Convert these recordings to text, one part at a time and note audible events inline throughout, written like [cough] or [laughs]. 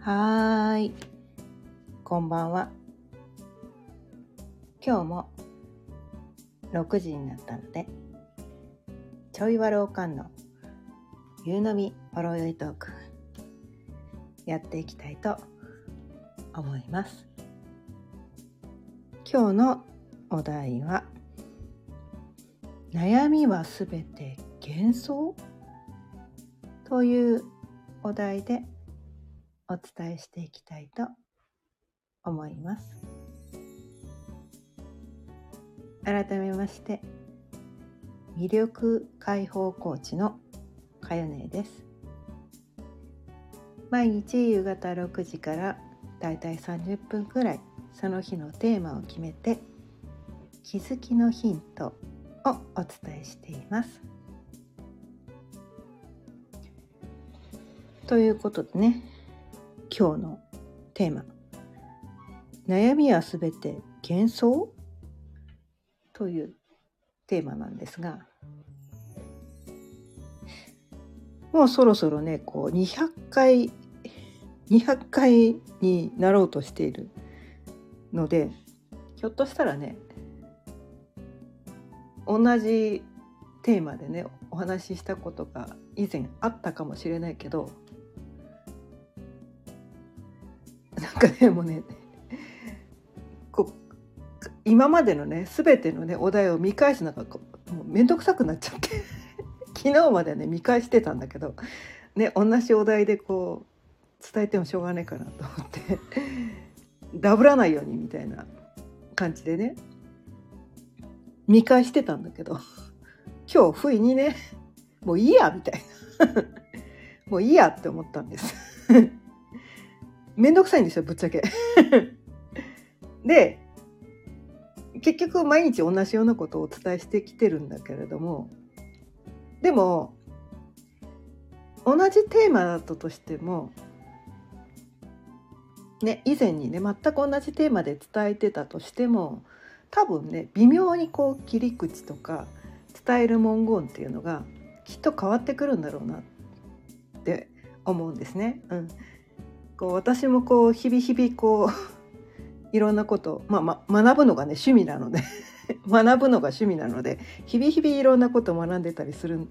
はーい。こんばんは。今日も6時になったので、ちょいわろうかんの夕飲みほろ酔いトークやっていきたいと思います。今日のお題は悩みはすべて幻想？というお題でお伝えしていきたいと思います。改めまして魅力解放コーチのかよねです。毎日夕方6時からだいたい30分くらいその日のテーマを決めて気づきのヒントをお伝えしています。ということでね今日のテーマ「悩みはすべて幻想?」というテーマなんですがもうそろそろねこう200回200回になろうとしているのでひょっとしたらね同じテーマでねお話ししたことが以前あったかもしれないけどなんかねもねこう今までのね全てのねお題を見返すのが面倒くさくなっちゃって。[laughs] 昨日までね見返してたんだけどね同じお題でこう伝えてもしょうがないかなと思って。[laughs] ダブらないようにみたいな感じでね見返してたんだけど今日不意にねもういいやみたいな。[laughs] もういいやって思ったんです。めんどくさいんですよぶっちゃけ [laughs] で結局毎日同じようなことをお伝えしてきてるんだけれどもでも同じテーマだったとしてもね以前にね全く同じテーマで伝えてたとしても多分ね微妙にこう切り口とか伝える文言っていうのがきっと変わってくるんだろうなって思うんですね。うん、こう私もこう日々日々こう [laughs] いろんなことまあ、ま学ぶのがね趣味なので [laughs] 学ぶのが趣味なので日々日々いろんなことを学んでたりするん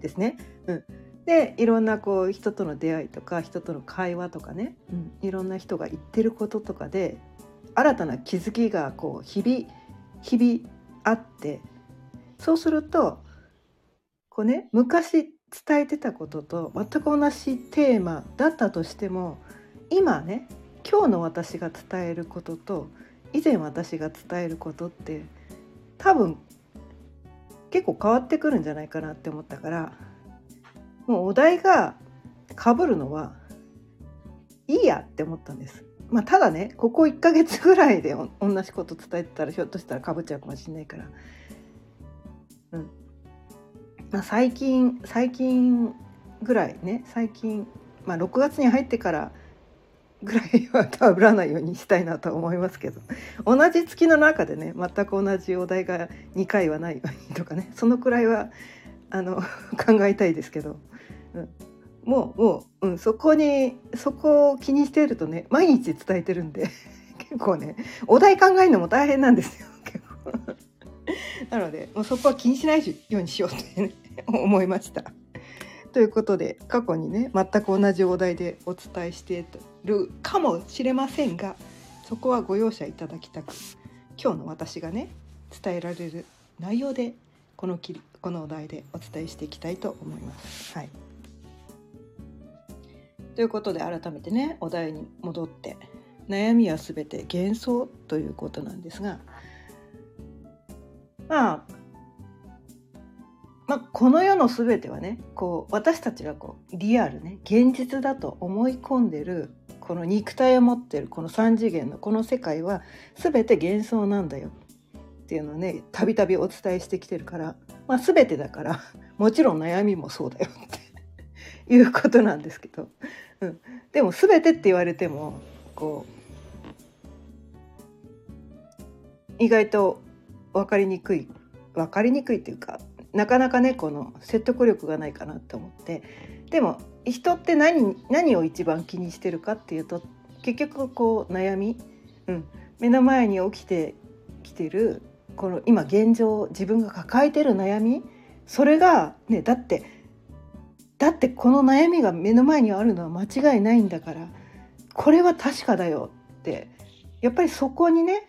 ですね。うん、でいろんなこう人との出会いとか人との会話とかね、うん、いろんな人が言ってることとかで新たな気づきがこう日々日々あってそうするとこうね昔伝えてたことと全く同じテーマだったとしても今ね今日の私が伝えることと以前私が伝えることって多分結構変わってくるんじゃないかなって思ったからもうお題が被るのはいいやって思ったんです。まあ、ただねここ1ヶ月ぐらいで同じこと伝えてたらひょっとしたらかぶっちゃうかもしれないから、まあ、最近最近ぐらいね最近、まあ、6月に入ってからぐらいはかぶらないようにしたいなと思いますけど同じ月の中でね全く同じお題が2回はないようにとかねそのくらいはあの [laughs] 考えたいですけど、うん、もうもう、うん、そこにそこを気にしているとね毎日伝えてるんで [laughs] 結構ねお題考えるのも大変なんですよ結構。なのでもうそこは気にしないようにしようと、ね、思いました。[laughs] ということで過去にね全く同じお題でお伝えしているかもしれませんがそこはご容赦いただきたく今日の私がね伝えられる内容でこのきこのお題でお伝えしていきたいと思います。はいということで改めてねお題に戻って悩みは全て幻想ということなんですがまあまあ、この世の全てはねこう私たちがこうリアルね現実だと思い込んでるこの肉体を持ってるこの3次元のこの世界は全て幻想なんだよっていうのをねたびたびお伝えしてきてるから、まあ、全てだから [laughs] もちろん悩みもそうだよって [laughs] いうことなんですけど、うん、でも全てって言われてもこう意外と分かりにくい分かりにくいっていうかなかなかねこの説得力がないかなと思って。でも人って何何を一番気にしてるかっていうと結局こう悩み、うん、目の前に起きてきてるこの今現状自分が抱えてる悩みそれがねだってだってこの悩みが目の前にあるのは間違いないんだからこれは確かだよってやっぱりそこにね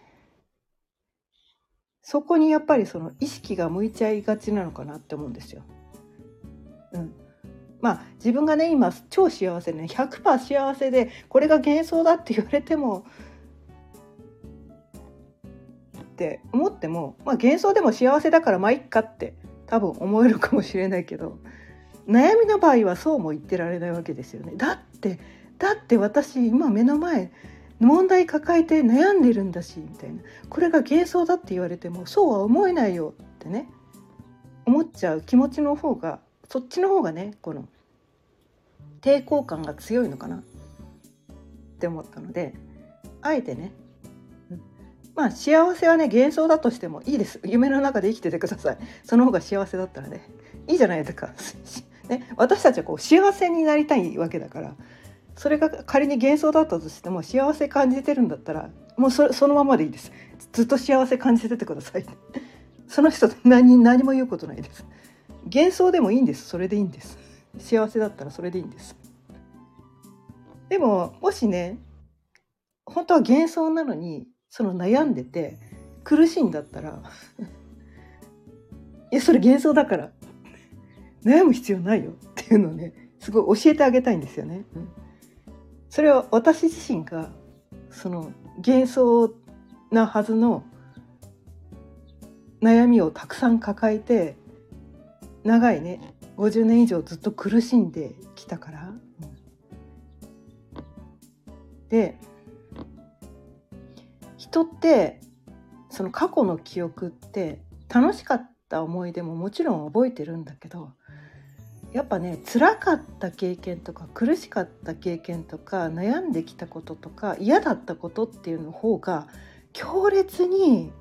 そこにやっぱりその意識が向いちゃいがちなのかなって思うんですよ。うん、まあ自分がね今超幸せね100%幸せでこれが幻想だって言われてもって思っても、まあ、幻想でも幸せだからまあいっかって多分思えるかもしれないけど悩みの場合はそうも言ってられないわけですよね。だってだって私今目の前問題抱えて悩んでるんだしみたいな。これが幻想だって言われてもそうは思えないよってね思っちゃう気持ちの方がそっちの方がねこの抵抗感が強いのかな。って思ったのであえてね、うん、まあ幸せはね幻想だとしてもいいです。夢の中で生きててください。その方が幸せだったらねいいじゃないですか、[laughs] ね、私たちはこう幸せになりたいわけだからそれが仮に幻想だったとしても幸せ感じてるんだったらもうそそのままでいいです。ずっと幸せ感じててください。[laughs] その人何何も言うことないです。幻想でもいいんです。それでいいんです。幸せだったらそれでいいんです。でももしね本当は幻想なのにその悩んでて苦しいんだったら [laughs] いやそれ幻想だから悩む必要ないよっていうのをねすごい教えてあげたいんですよね。うん。それは私自身がその幻想なはずの悩みをたくさん抱えて長いね50年以上ずっと苦しんできたから。で人ってその過去の記憶って楽しかった思い出ももちろん覚えてるんだけどやっぱね辛かった経験とか苦しかった経験とか悩んできたこととか嫌だったことっていうの方が強烈に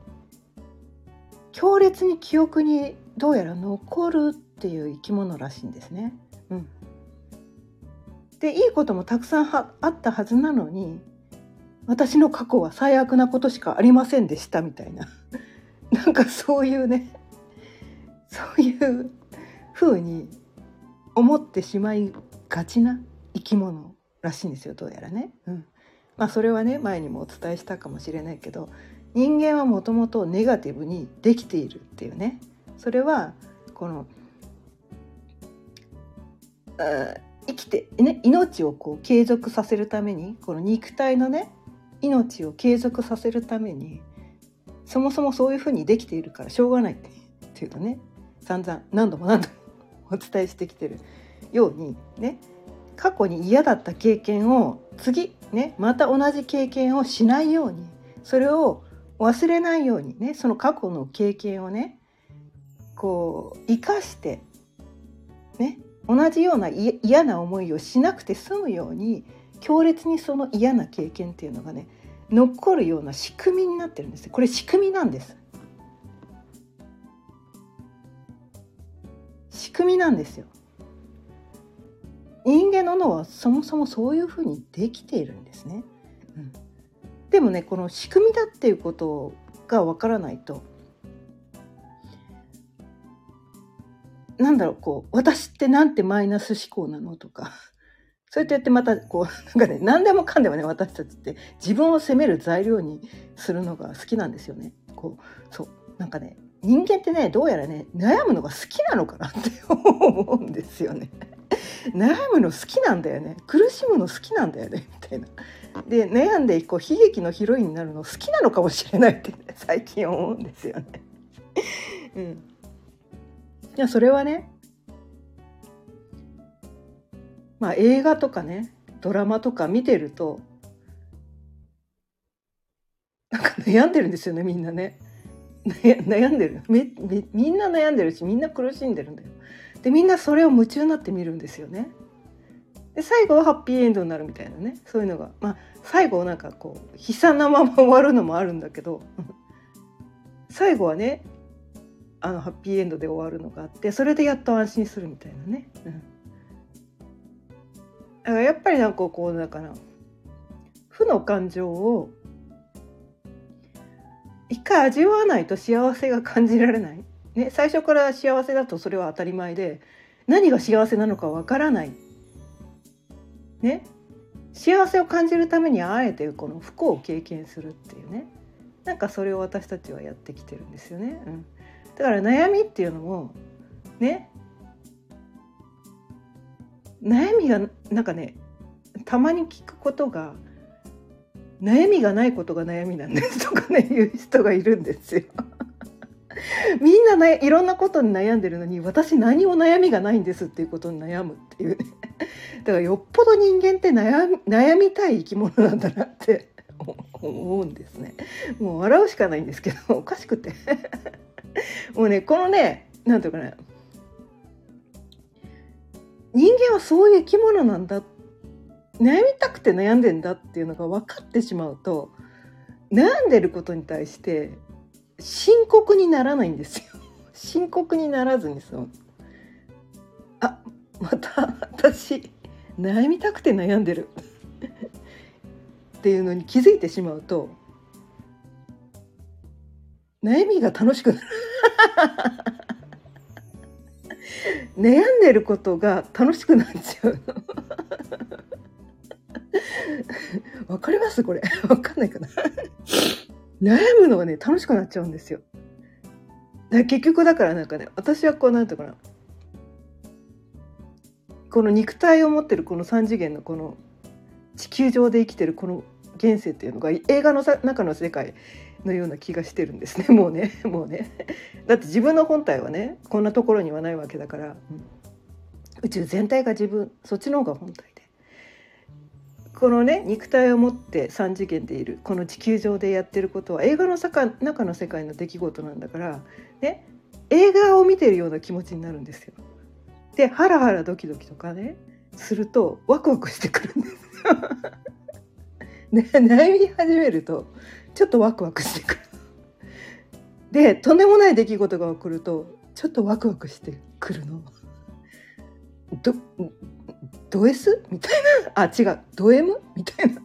強烈に記憶にどうやら残るっていう生き物らしいんですね。うん、でいいこともたくさんあったはずなのに私の過去は最悪なことしかありませんでしたみたいな [laughs] なんかそういうねそういう風に思ってしまいがちな生き物らしいんですよどうやらね。うんまあ、それはね前にもお伝えしたかもしれないけど人間はもともとネガティブにできているっていうねそれはこの生きて、ね、命をこう継続させるためにこの肉体のね命を継続させるためにそもそもそういうふうにできているからしょうがないっていうとね散々何度も何度もお伝えしてきてるようにね過去に嫌だった経験を次ねまた同じ経験をしないようにそれを忘れないようにねその過去の経験をねこう生かしてね同じような嫌な思いをしなくて済むように強烈にその嫌な経験っていうのがね残るような仕組みになってるんです。これ仕組みなんです。組みなんですよ。人間の脳はそもそもそういうふうにできているんですね。うん、でもねこの仕組みだっていうことがわからないとなんだろうこう私ってなんてマイナス思考なのとかそうやってやってまたこうなんかね何でもかんでもね私たちって自分を責める材料にするのが好きなんですよね。こうそうなんかね人間ってねどうやらね悩むのが好きなのかなって [laughs] 思うんですよね。悩むの好きなんだよね苦しむの好きなんだよねみたいな。で悩んでこう悲劇のヒロインになるの好きなのかもしれないって、ね、[laughs] 最近思うんですよね。うん、いやそれはねまあ映画とかねドラマとか見てるとなんか悩んでるんですよねみんなね。[laughs] 悩んでる。めみんな悩んでるしみんな苦しんでるんだよ。でみんなそれを夢中になって見るんですよね。で最後はハッピーエンドになるみたいなね。そういうのが。まあ最後なんかこう悲惨なまま終わるのもあるんだけど。[laughs] 最後はねあのハッピーエンドで終わるのがあってそれでやっと安心するみたいなね。うん、だからやっぱりなんかこうだから負の感情を一回味わわないと幸せが感じられない、ね、最初から幸せだとそれは当たり前で何が幸せなのかわからない、ね、幸せを感じるためにあえてこの不幸を経験するっていうね。なんかそれを私たちはやってきてるんですよね。うん、だから悩みっていうのもね。悩みがなんかねたまに聞くことが悩みがないことが悩みなんですとかね言う人がいるんですよ。[laughs] みんな、ね、いろんなことに悩んでるのに私何も悩みがないんですっていうことに悩むっていうね。[laughs] だからよっぽど人間って悩み悩みたい生き物なんだなって思うんですね。もう笑うしかないんですけどおかしくて。[laughs] もうねこのね何て言うかな人間はそういう生き物なんだって悩みたくて悩んでんだっていうのが分かってしまうと悩んでることに対して深刻にならないんですよ。[laughs] 深刻にならずにそうあまた私悩みたくて悩んでる。っていうのに気づいてしまうと悩みが楽しくなる。[laughs] 悩んでることが楽しくなっちゃう。わかります？これ。[laughs] わかんないかな。悩むのがね、楽しくなっちゃうんですよ。だ結局だからなんかね、私はこうなんていうかな。この肉体を持ってるこの3次元のこの地球上で生きてるこの現世っていうのが映画の中の世界のような気がしてるんですね [laughs] もうねもうねだって自分の本体はねこんなところにはないわけだから、うん、宇宙全体が自分そっちの方が本体このね肉体を持って3次元でいるこの地球上でやってることは映画の中の世界の出来事なんだから、ね、映画を見てるような気持ちになるんですよ。でハラハラドキドキとかねするとワクワクしてくるんですよ。[laughs] ね、悩み始めるとちょっとワクワクしてくる。でとんでもない出来事が起こるとちょっとワクワクしてくるの。どド S? みたいな？あ違う。ド M? みたいな。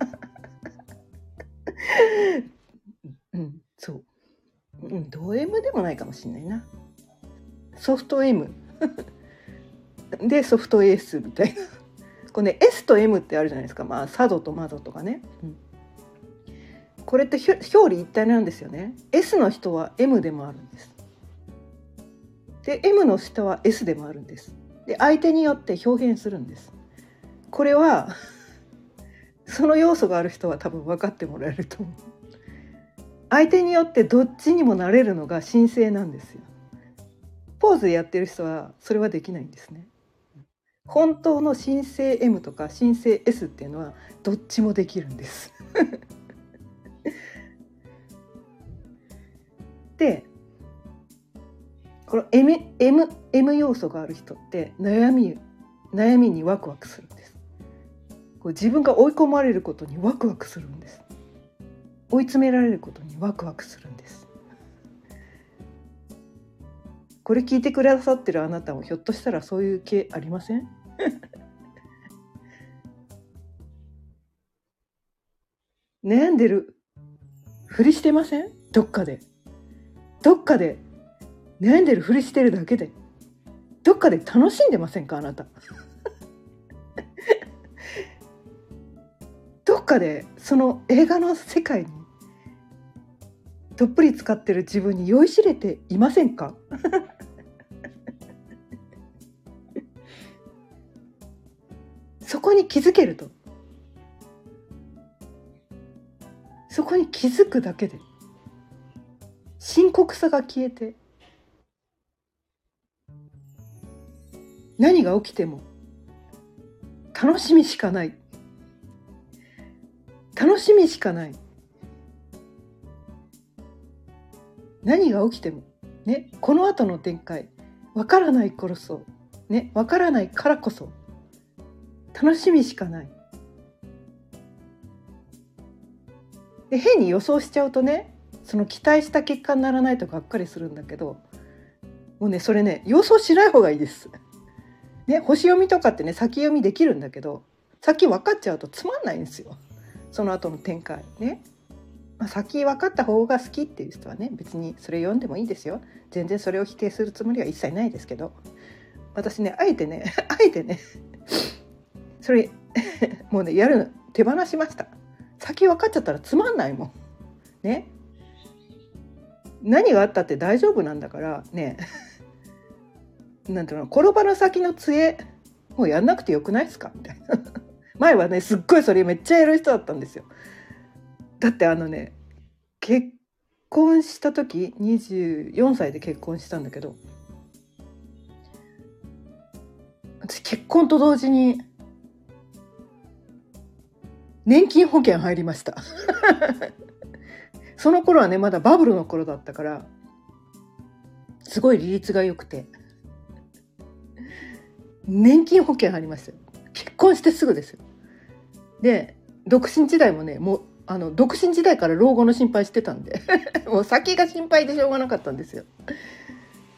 [laughs] うんそう。うんド M でもないかもしんないな。ソフト M [laughs] でソフト S みたいな。これね S と M ってあるじゃないですか。まあ佐渡とマゾとかね、うん、これって表裏一体なんですよね。S の人は M でもあるんです。で M の人は S でもあるんです。で相手によって表現するんです。これはその要素がある人は多分分かってもらえると思う。相手によってどっちにもなれるのが神聖なんですよ。ポーズやってる人はそれはできないんですね。本当の神聖 M とか神聖 S っていうのはどっちもできるんです。[laughs] でこの M, M, M 要素がある人って悩み悩みにワクワクするんです。こう自分が追い込まれることにワクワクするんです。追い詰められることにワクワクするんです。これ聞いてくださってるあなたもひょっとしたらそういう系ありません？[laughs] 悩んでるふりしてません？どっかで。どっかで悩んでるふりしてるだけで。どっかで楽しんでませんか？あなた。かでその映画の世界にどっぷり使ってる自分に酔いしれていませんか？[laughs] そこに気づけると。そこに気づくだけで。深刻さが消えて。何が起きても楽しみしかない。楽しみしかない。何が起きてもねこの後の展開わからないこそねわからないからこそ楽しみしかない。で変に予想しちゃうとねその期待した結果にならないとがっかりするんだけどもうねそれね予想しない方がいいです。ね星読みとかってね先読みできるんだけど先分かっちゃうとつまんないんですよ。その後の展開ね。まあ、先分かった方が好きっていう人はね別にそれ読んでもいいですよ。全然それを否定するつもりは一切ないですけど。私ねあえてね [laughs] あえてね [laughs] それ [laughs] もうねやるの手放しました。先分かっちゃったらつまんないもん。ね。何があったって大丈夫なんだからね。なんていうの転ばぬ先の杖もうやんなくてよくないですか？みたいな。前はねすっごいそれめっちゃやる人だったんですよ。だってあのね結婚した時24歳で結婚したんだけど私結婚と同時に年金保険入りました。[laughs] その頃はねまだバブルの頃だったからすごい利率が良くて年金保険入りましたよ。結婚してすぐですよ。で独身時代もねもうあの独身時代から老後の心配してたんで。[laughs] もう先が心配でしょうがなかったんですよ。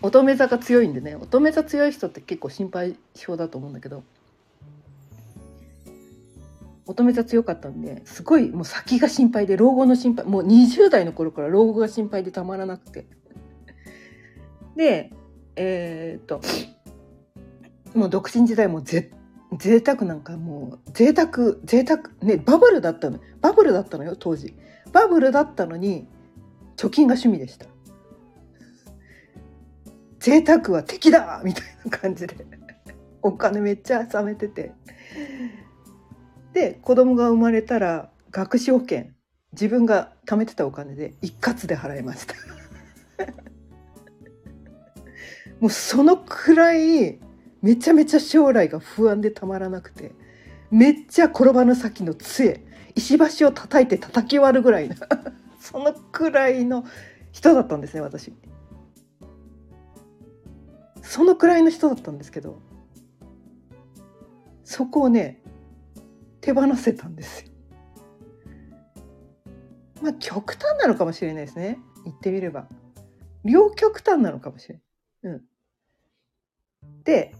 乙女座が強いんでね。乙女座強い人って結構心配性だと思うんだけど。乙女座強かったんですごいもう先が心配で老後の心配もう20代の頃から老後が心配でたまらなくて。でえー、っともう独身時代も絶贅沢なんかもう贅沢贅沢ねバブルだったのバブルだったのよ当時。バブルだったのに貯金が趣味でした。贅沢は敵だみたいな感じで。お金めっちゃ貯めてて。で子供が生まれたら学資保険自分が貯めてたお金で一括で払いました。もうそのくらいめちゃめちゃ将来が不安でたまらなくてめっちゃ転ばぬ先の杖石橋を叩いて叩き割るぐらいな [laughs] そのくらいの人だったんですね私。そのくらいの人だったんですけどそこをね手放せたんですよ。まあ極端なのかもしれないですね言ってみれば。両極端なのかもしれない。うん、で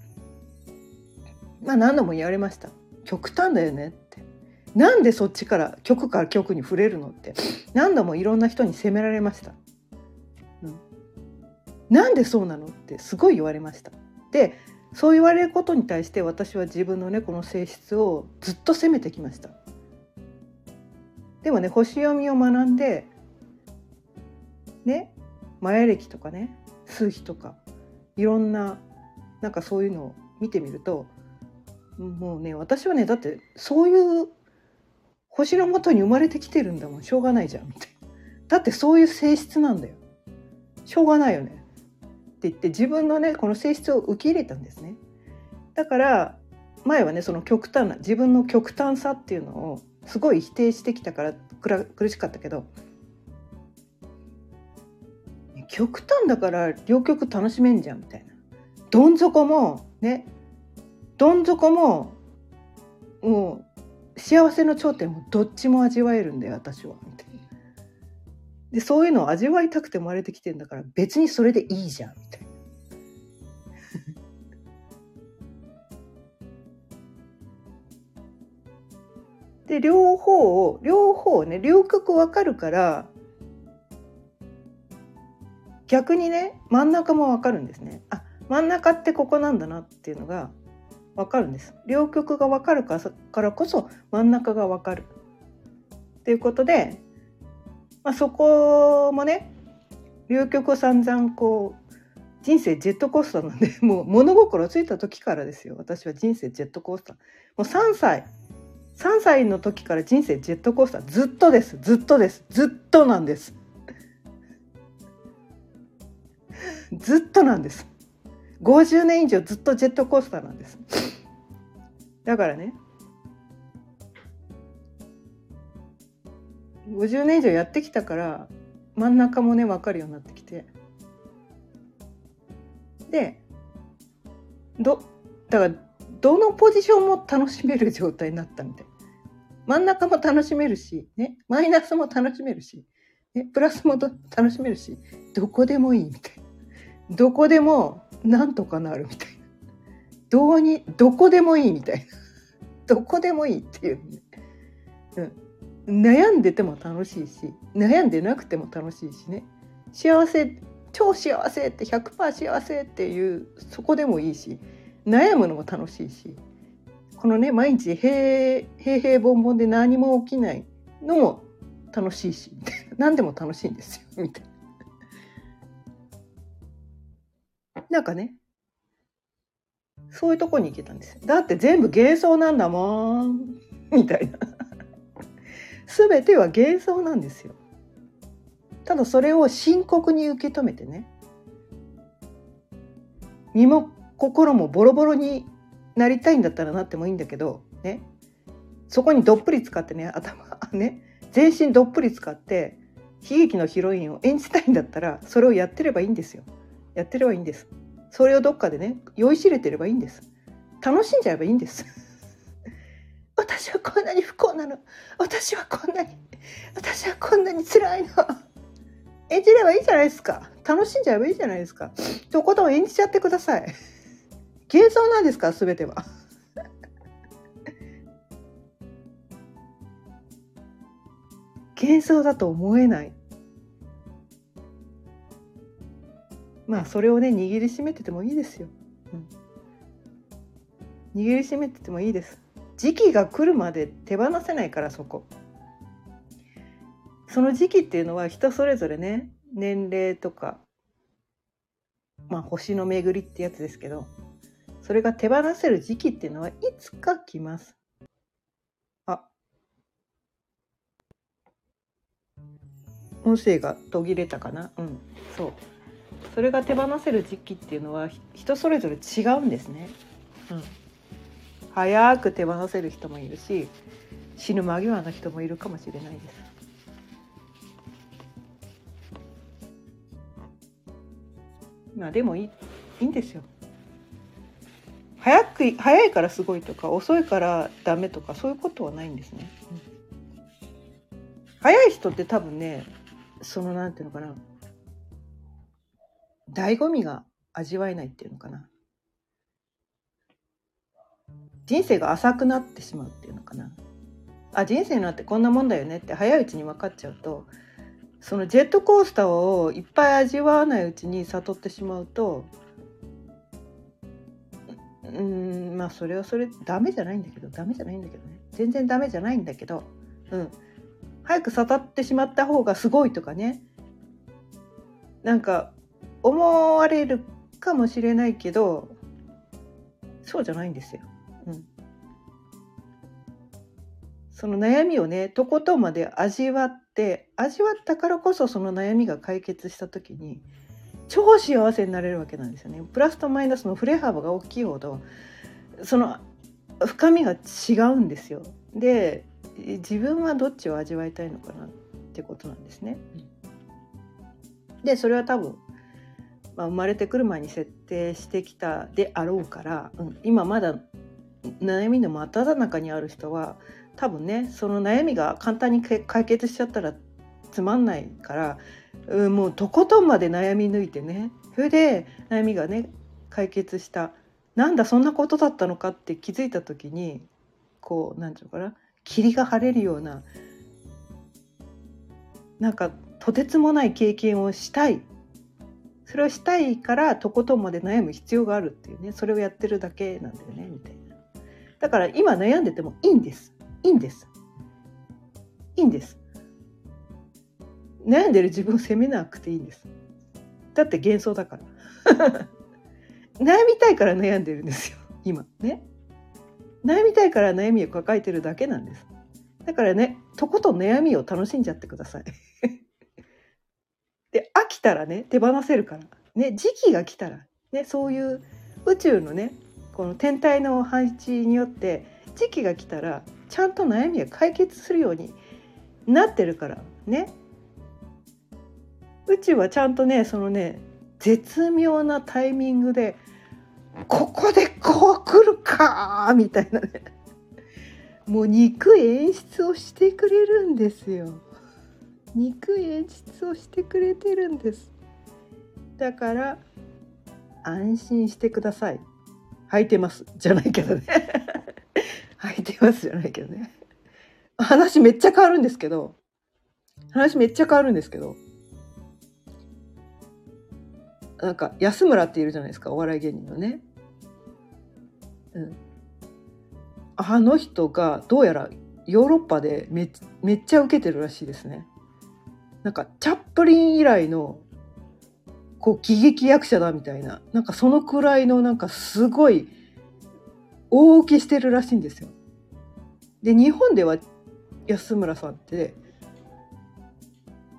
まあ何度も言われました。極端だよねって。なんでそっちから曲から曲に触れるのって。何度もいろんな人に責められました、うん、なんでそうなのってすごい言われました。でそう言われることに対して私は自分のねこの性質をずっと責めてきました。でもね星読みを学んでねマヤ暦とかね数比とかいろんななんかそういうのを見てみるともうね私はねだってそういう星のもとに生まれてきてるんだもん。しょうがないじゃんみたいな。だってそういう性質なんだよ。しょうがないよね。って言って自分のねこの性質を受け入れたんですね。だから前はねその極端な自分の極端さっていうのをすごい否定してきたから苦しかったけど極端だから両極楽しめんじゃんみたいな。どん底もねどん底ももう幸せの頂点もどっちも味わえるんだよ私はみたいな。でそういうのを味わいたくて生まれてきてんだから別にそれでいいじゃんみたいな。[laughs] で両方を両方ね両極分かるから逆にね真ん中も分かるんですね。あ真ん中ってここなんだなっていうのがわかるんです。両極がわかるからこそ真ん中がわかる。っていうことで、まあ、そこもね両極を散々こう人生ジェットコースターなんでもう物心ついた時からですよ。私は人生ジェットコースター。もう3歳3歳の時から人生ジェットコースター。ずっとです。ずっとです。ずっとなんです。ずっとなんです。50年以上ずっとジェットコースターなんです。だからね。50年以上やってきたから真ん中もね分かるようになってきて。でどだからどのポジションも楽しめる状態になったみたい。真ん中も楽しめるし、ね、マイナスも楽しめるし、ね、プラスも楽しめるしどこでもいいみたい。どこでもなんとかなるみたい。どうにどこでもいいみたいな。[laughs] どこでもいいっていう、ね、うん、悩んでても楽しいし悩んでなくても楽しいしね。幸せ超幸せって100%幸せっていうそこでもいいし悩むのも楽しいしこのね毎日平平平凡凡で何も起きないのも楽しいし [laughs] 何でも楽しいんですよみたいな。なんかねそういうとこに行けたんですだって全部幻想なんだもん。みたいな。全ては幻想なんですよ。ただそれを深刻に受け止めてね。身も心もボロボロになりたいんだったらなってもいいんだけどね。そこにどっぷり使ってね頭ね。全身どっぷり使って悲劇のヒロインを演じたいんだったらそれをやってればいいんですよ。やってればいいんです。それをどっかでね酔いしれてればいいんです。楽しんじゃえばいいんです。[laughs] 私はこんなに不幸なの。私はこんなに私はこんなに辛いの。演じればいいじゃないですか。楽しんじゃえばいいじゃないですか。とことん演じちゃってください。幻想なんですか全ては。[laughs] 幻想だと思えない。まあそれをね握りしめててもいいですよ、うん、握りしめててもいいです。時期が来るまで手放せないからそこ。その時期っていうのは人それぞれね年齢とかまあ星の巡りってやつですけどそれが手放せる時期っていうのはいつか来ます。あ。音声が途切れたかな？うん。そう。それが手放せる時期っていうのは人それぞれ違うんですね。うん、早く手放せる人もいるし死ぬ間際の人もいるかもしれないです。まあでもいいいいんですよ。早く早いからすごいとか遅いからダメとかそういうことはないんですね。うん、早い人って多分ねそのなんていうのかな醍醐味が味わえないっていうのかな。人生が浅くなってしまうっていうのかな。あ人生なんてこんなもんだよねって早いうちに分かっちゃうとそのジェットコースターをいっぱい味わわないうちに悟ってしまうとうんまあそれはそれダメじゃないんだけどダメじゃないんだけどね。全然ダメじゃないんだけどうん。早く悟ってしまった方がすごいとかね。なんか思われるかもしれないけどそうじゃないんですよ。うん、その悩みをねとことんまで味わって味わったからこそその悩みが解決した時に超幸せになれるわけなんですよね。プラスとマイナスの振れ幅が大きいほどその深みが違うんですよ。で自分はどっちを味わいたいのかなってことなんですね。でそれは多分まあ、生まれてくる前に設定してきたであろうから、うん、今まだ悩みの真っ只中にある人は多分ねその悩みが簡単に解決しちゃったらつまんないから、うん、もうとことんまで悩み抜いてねそれで悩みがね解決した。なんだそんなことだったのかって気づいた時にこう何て言うのかな霧が晴れるようななんかとてつもない経験をしたいそれをしたいからとことんまで悩む必要があるっていうねそれをやってるだけなんだよねみたいな。だから今悩んでてもいいんです。いいんです。いいんです。悩んでる自分を責めなくていいんです。だって幻想だから。[laughs] 悩みたいから悩んでるんですよ今。ね。悩みたいから悩みを抱えてるだけなんです。だからねとことん悩みを楽しんじゃってください。たらね手放せるから、ね、時期が来たら、ね、そういう宇宙のねこの天体の配置によって時期が来たらちゃんと悩みが解決するようになってるから。ね。宇宙はちゃんとねそのね絶妙なタイミングでここでこう来るかみたいなね。もう憎い演出をしてくれるんですよ。憎い演出をしてくれてるんです。だから安心してください。履いてます。じゃないけどね。[laughs] 履いてますじゃないけどね。話めっちゃ変わるんですけど。話めっちゃ変わるんですけど。なんか安村っているじゃないですか。お笑い芸人のね。うん、あの人がどうやらヨーロッパでめめっちゃ受けてるらしいですね。なんかチャップリン以来のこう喜劇役者だみたいななんかそのくらいのなんかすごい大受けしてるらしいんですよ。で日本では安村さんって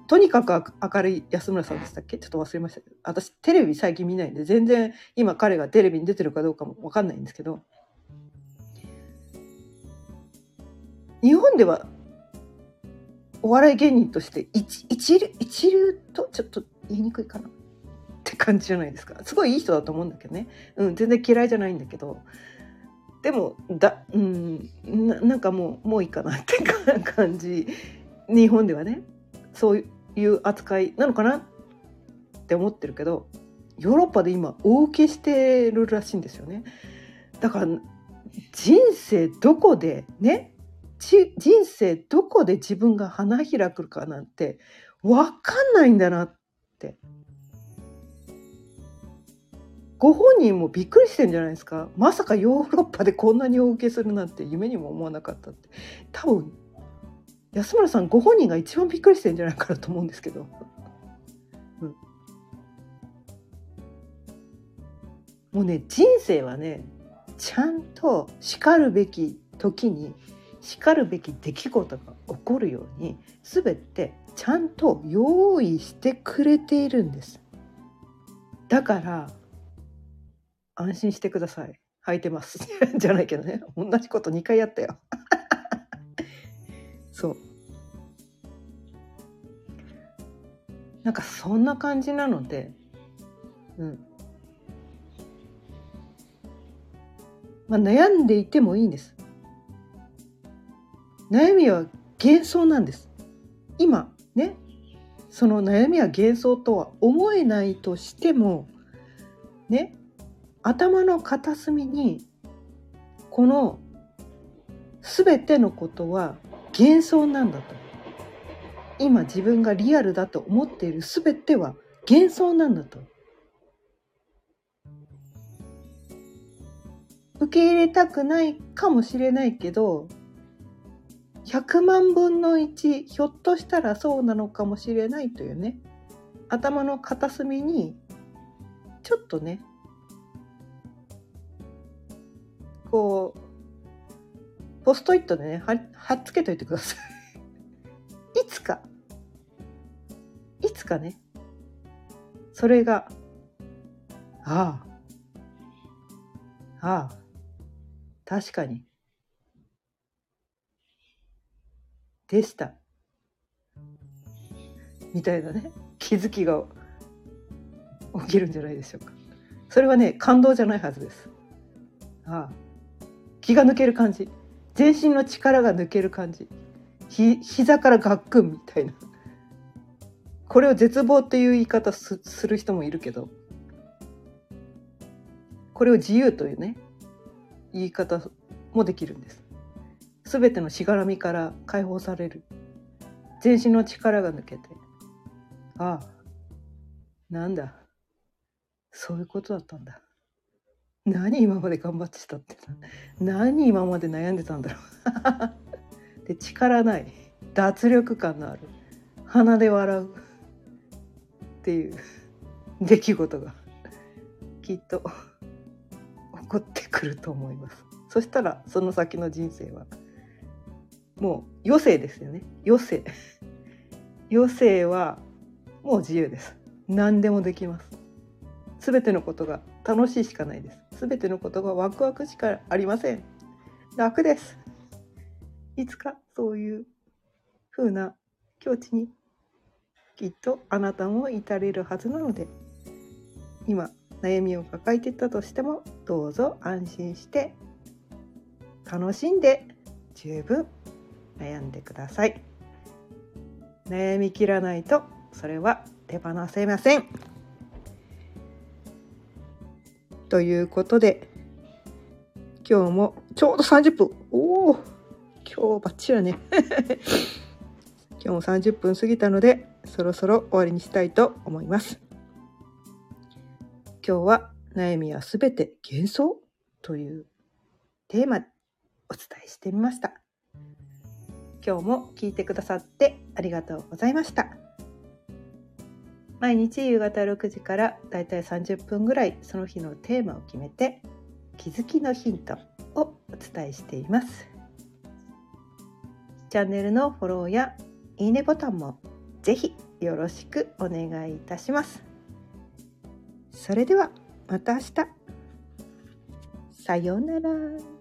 とにかく明るい安村さんでしたっけ？ちょっと忘れましたけど。私テレビ最近見ないんで全然今彼がテレビに出てるかどうかも分かんないんですけど。日本ではお笑い芸人として一一流一流とちょっと言いにくいかな。って感じじゃないですか。すごいいい人だと思うんだけどね、うん、全然嫌いじゃないんだけど。でもだ、うん、なんかもうもういいかなって感じ。日本ではね。そういう扱いなのかなって思ってるけどヨーロッパで今大受けしてるらしいんですよね。だから人生どこでね人生どこで自分が花開くかなんて分かんないんだなって。ご本人もびっくりしてんじゃないですか。まさかヨーロッパでこんなに大受けするなんて夢にも思わなかったって。多分安村さんご本人が一番びっくりしてんじゃないかなと思うんですけど。うん、もうね人生はねちゃんとしかるべき時にしかるべき出来事が起こるように全てちゃんと用意してくれているんです。だから安心してください。履いてます。[laughs] じゃないけどね。同じこと2回やったよ。[laughs] そう。なんかそんな感じなのでうん。まあ悩んでいてもいいんです。悩みは幻想なんです。今ね。その悩みは幻想とは思えないとしてもね。頭の片隅にこの全てのことは幻想なんだと。今自分がリアルだと思っている全ては幻想なんだと。受け入れたくないかもしれないけど100万分の1ひょっとしたらそうなのかもしれないというね。頭の片隅にちょっとねこうポストイットでね貼っつけといてください。[laughs] いつか。いつかね。それがああ。ああ。確かに。でした。みたいなね気づきが起きるんじゃないでしょうか。それはね感動じゃないはずです。ああ気が抜ける感じ。全身の力が抜ける感じ。ひ膝からガックンみたいな。これを絶望っていう言い方すする人もいるけど。これを自由というね言い方もできるんです。全てのしがらみから解放される。全身の力が抜けて。ああ。なんだ。そういうことだったんだ。何今まで頑張ってたって。何今まで悩んでたんだろう。[laughs] で力ない。脱力感のある。鼻で笑う。っていう。出来事が。きっと。起こってくると思います。そしたらその先の人生は。もう余生ですよね。余生。[laughs] 余生はもう自由です。何でもできます。全てのことが楽しいしかないです。全てのことがワクワクしかありません。楽です。いつかそういう風な境地にきっとあなたも至れるはずなので。今悩みを抱えてたとしてもどうぞ安心して楽しんで十分。悩んでください。悩みきらないとそれは手放せません。ということで今日もちょうど30分おお今日バッチリだね。[laughs] 今日も30分過ぎたのでそろそろ終わりにしたいと思います。今日は悩みはすべて幻想というテーマでお伝えしてみました。今日も聞いてくださってありがとうございました。毎日夕方6時からだいたい30分ぐらいその日のテーマを決めて気づきのヒントをお伝えしています。チャンネルのフォローやいいねボタンもぜひよろしくお願いいたします。それではまた明日。さようなら。